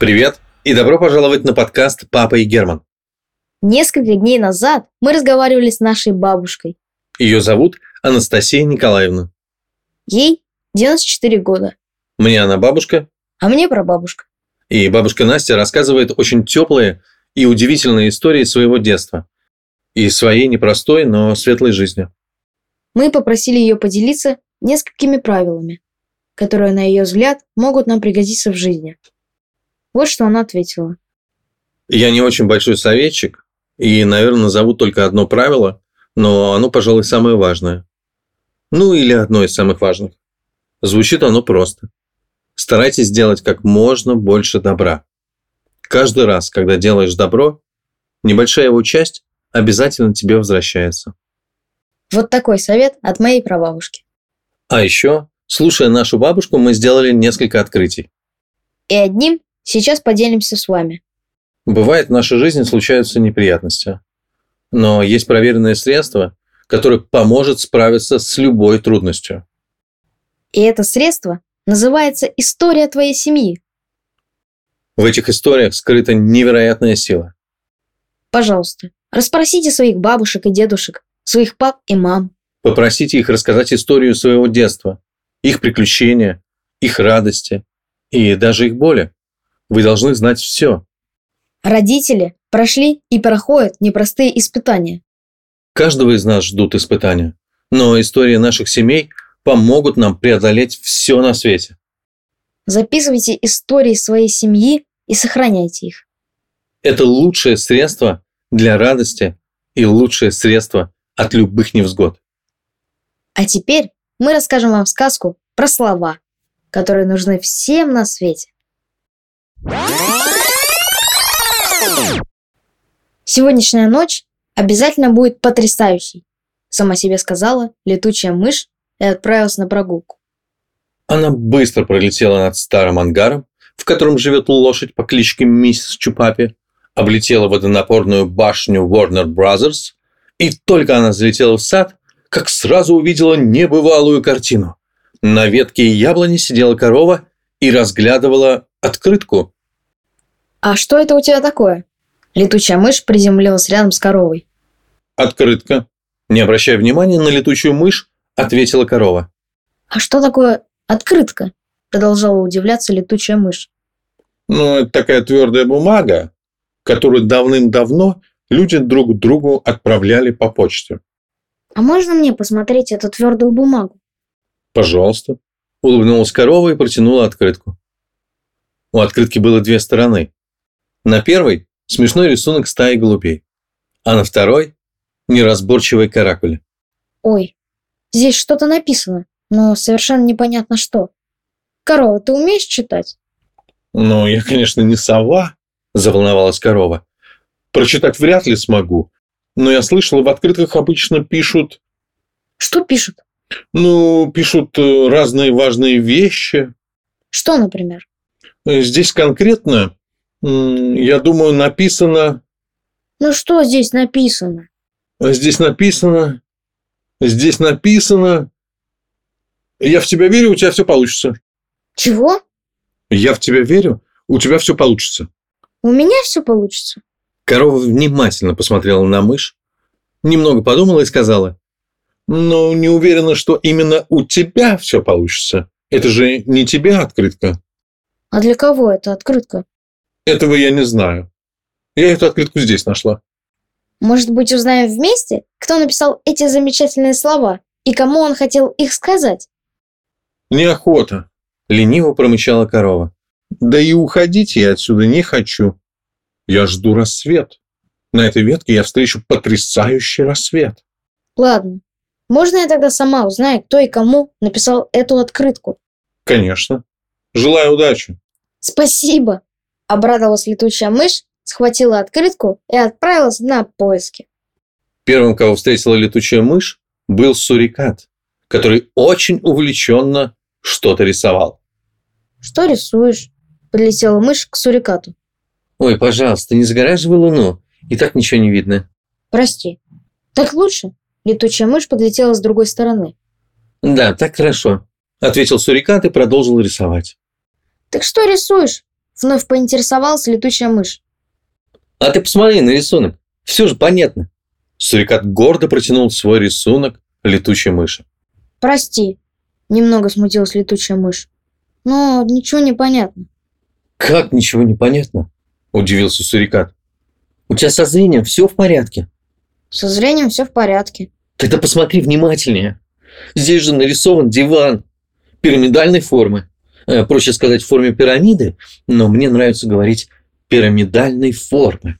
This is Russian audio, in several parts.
Привет и добро пожаловать на подкаст «Папа и Герман». Несколько дней назад мы разговаривали с нашей бабушкой. Ее зовут Анастасия Николаевна. Ей 94 года, Мне она бабушка, а мне прабабушка. и бабушка Настя рассказывает очень теплые и удивительные истории своего детства и своей непростой, но светлой жизни. Мы попросили ее поделиться несколькими правилами, которые, на ее взгляд, могут нам пригодиться в жизни. Вот что она ответила. Я не очень большой советчик, и, наверное, назову только одно правило, но оно, пожалуй, самое важное. Ну, или одно из самых важных. Звучит оно просто. Старайтесь делать как можно больше добра. Каждый раз, когда делаешь добро, небольшая его часть обязательно тебе возвращается. Вот такой совет от моей прабабушки. А еще, слушая нашу бабушку, мы сделали несколько открытий. И одним сейчас поделимся с вами. Бывает, в нашей жизни случаются неприятности. Но есть проверенные средства, которые поможет справиться с любой трудностью. И это средство называется «История твоей семьи». В этих историях скрыта невероятная сила. Пожалуйста, расспросите своих бабушек и дедушек, своих пап и мам. Попросите их рассказать историю своего детства, их приключения, их радости и даже их боли. Вы должны знать все. Родители прошли и проходят непростые испытания. Каждого из нас ждут испытания. Но истории наших семей помогут нам преодолеть все на свете. Записывайте истории своей семьи и сохраняйте их. Это лучшее средство для радости и лучшее средство от любых невзгод. А теперь мы расскажем вам сказку про слова, которые нужны всем на свете. Сегодняшняя ночь обязательно будет потрясающей, сама себе сказала летучая мышь и отправилась на прогулку. Она быстро пролетела над старым ангаром, в котором живет лошадь по кличке Миссис Чупапи, облетела водонапорную башню Warner Brothers, и только она залетела в сад, как сразу увидела небывалую картину. На ветке яблони сидела корова и разглядывала открытку. А что это у тебя такое? Летучая мышь приземлилась рядом с коровой. Открытка. Не обращая внимания на летучую мышь, ответила корова. А что такое открытка? Продолжала удивляться летучая мышь. Ну, это такая твердая бумага, которую давным-давно люди друг другу отправляли по почте. А можно мне посмотреть эту твердую бумагу? Пожалуйста. Улыбнулась корова и протянула открытку. У открытки было две стороны. На первой – смешной рисунок стаи голубей, а на второй – неразборчивые каракули. Ой, здесь что-то написано, но совершенно непонятно что. Корова, ты умеешь читать? «Ну, я, конечно, не сова», – заволновалась корова. «Прочитать вряд ли смогу, но я слышала, в открытках обычно пишут, Что пишут? ну, пишут э, разные важные вещи. Что, например? Э, Здесь конкретно, я думаю, написано, Ну что здесь написано? здесь написано, здесь написано, я в тебя верю, у тебя все получится. Чего? Я в тебя верю, у тебя все получится. У меня все получится? Корова внимательно посмотрела на мышь, немного подумала и сказала, «Ну, не уверена, что именно у тебя все получится. Это же не тебя открытка. А для кого это открытка? Этого я не знаю. Я эту открытку здесь нашла. Может быть, узнаем вместе, кто написал эти замечательные слова и кому он хотел их сказать? Неохота, лениво промычала корова. Да и уходить я отсюда не хочу. Я жду рассвет. На этой ветке я встречу потрясающий рассвет. Ладно, можно я тогда сама узнаю, кто и кому написал эту открытку? Конечно. Желаю удачи. Спасибо! Обрадовалась летучая мышь, схватила открытку и отправилась на поиски. Первым, кого встретила летучая мышь, был сурикат, который очень увлеченно что-то рисовал. Что рисуешь? Подлетела мышь к сурикату. Ой, пожалуйста, не загораживай луну. И так ничего не видно. Прости. Так лучше? Летучая мышь подлетела с другой стороны. Да, так хорошо, ответил сурикат и продолжил рисовать. Так что рисуешь? Вновь поинтересовалась летучая мышь. А ты посмотри на рисунок. Все же понятно. Сурикат гордо протянул свой рисунок летучей мыши. Прости, немного смутилась летучая мышь. Но ничего не понятно. Как ничего не понятно? Удивился Сурикат. У тебя со зрением все в порядке? Со зрением все в порядке. Тогда посмотри внимательнее. Здесь же нарисован диван пирамидальной формы. Э, проще сказать в форме пирамиды, но мне нравится говорить пирамидальной формы.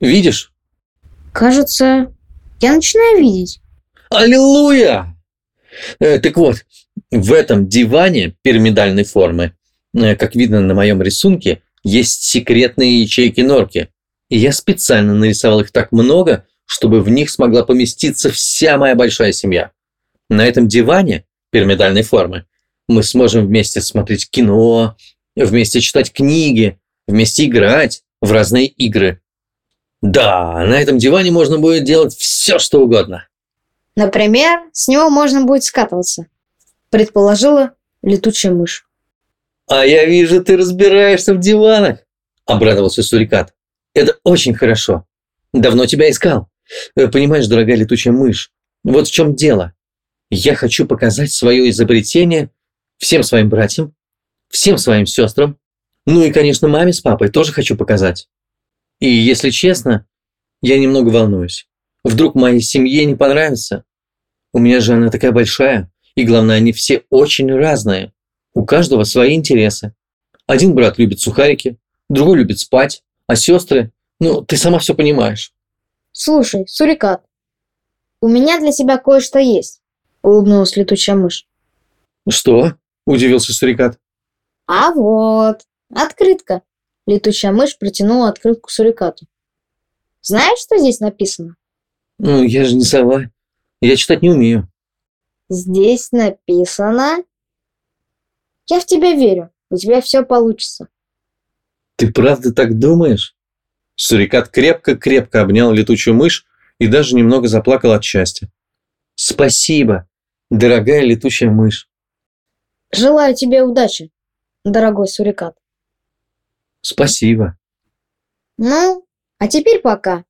Видишь? Кажется, я начинаю видеть. Аллилуйя! Э, так вот, в этом диване пирамидальной формы, э, как видно на моем рисунке, есть секретные ячейки-норки. И я специально нарисовал их так много, чтобы в них смогла поместиться вся моя большая семья. На этом диване пирамидальной формы мы сможем вместе смотреть кино, вместе читать книги, вместе играть в разные игры. Да, на этом диване можно будет делать все, что угодно. Например, с него можно будет скатываться, предположила летучая мышь. А я вижу, ты разбираешься в диванах, обрадовался Сурикат. Это очень хорошо. Давно тебя искал. Э, понимаешь, дорогая летучая мышь, вот в чем дело. Я хочу показать свое изобретение всем своим братьям, всем своим сестрам, ну и, конечно, маме с папой тоже хочу показать. И, если честно, я немного волнуюсь. Вдруг моей семье не понравится? У меня же она такая большая, и главное, они все очень разные. У каждого свои интересы. Один брат любит сухарики, другой любит спать, а сестры, ну, ты сама все понимаешь. Слушай, Сурикат, у меня для тебя кое-что есть, улыбнулась летучая мышь. Что? Удивился Сурикат. А вот, открытка. Летучая мышь протянула открытку Сурикату. Знаешь, что здесь написано? Ну, я же не сова. Я читать не умею. Здесь написано... Я в тебя верю. У тебя все получится. Ты правда так думаешь? Сурикат крепко-крепко обнял летучую мышь и даже немного заплакал от счастья. Спасибо, дорогая летучая мышь. Желаю тебе удачи, дорогой сурикат. Спасибо. Ну, а теперь пока.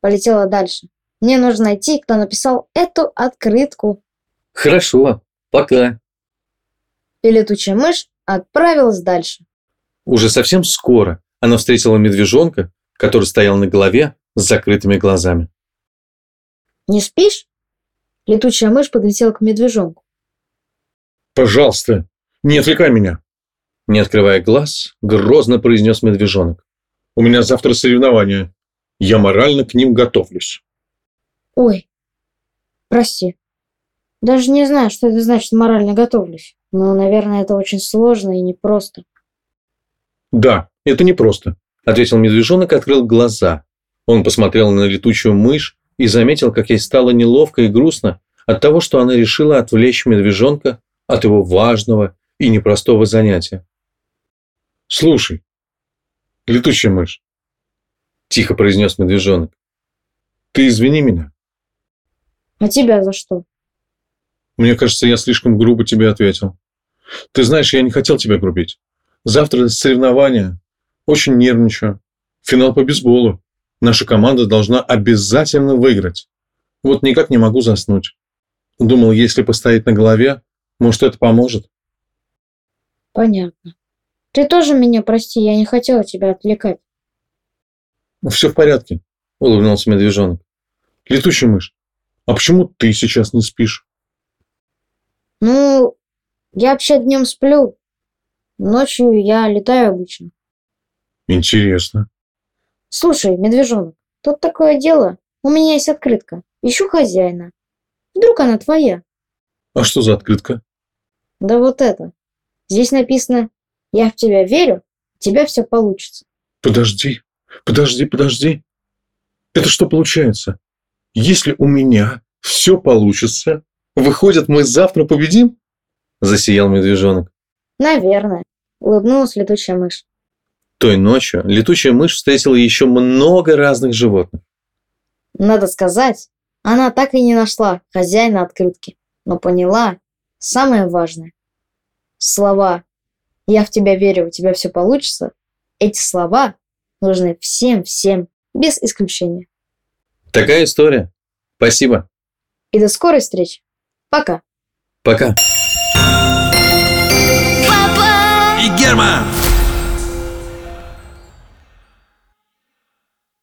Полетела дальше. Мне нужно найти, кто написал эту открытку. Хорошо, пока. И летучая мышь отправилась дальше. Уже совсем скоро она встретила медвежонка, который стоял на голове с закрытыми глазами. «Не спишь?» Летучая мышь подлетела к медвежонку. «Пожалуйста, не отвлекай меня!» Не открывая глаз, грозно произнес медвежонок. «У меня завтра соревнования. Я морально к ним готовлюсь». «Ой, прости. Даже не знаю, что это значит «морально готовлюсь». Но, наверное, это очень сложно и непросто». «Да, это непросто», – ответил медвежонок и открыл глаза. Он посмотрел на летучую мышь и заметил, как ей стало неловко и грустно от того, что она решила отвлечь медвежонка от его важного и непростого занятия. «Слушай, летучая мышь», – тихо произнес медвежонок, – «ты извини меня». «А тебя за что?» «Мне кажется, я слишком грубо тебе ответил. Ты знаешь, я не хотел тебя грубить. Завтра соревнования. Очень нервничаю. Финал по бейсболу. Наша команда должна обязательно выиграть. Вот никак не могу заснуть. Думал, если поставить на голове, может, это поможет. Понятно. Ты тоже меня прости, я не хотела тебя отвлекать. Все в порядке, улыбнулся медвежонок. Летучая мышь, а почему ты сейчас не спишь? Ну, я вообще днем сплю. Ночью я летаю обычно. Интересно. Слушай, медвежонок, тут такое дело. У меня есть открытка. Ищу хозяина. Вдруг она твоя? А что за открытка? Да вот это. Здесь написано «Я в тебя верю, у тебя все получится». Подожди, подожди, подожди. Это что получается? Если у меня все получится, выходит, мы завтра победим? Засиял медвежонок. Наверное, улыбнулась летучая мышь. Той ночью летучая мышь встретила еще много разных животных. Надо сказать, она так и не нашла хозяина открытки, но поняла самое важное. Слова «Я в тебя верю, у тебя все получится» эти слова нужны всем-всем, без исключения. Такая история. Спасибо. И до скорой встречи. Пока. Пока. Папа! И Герман!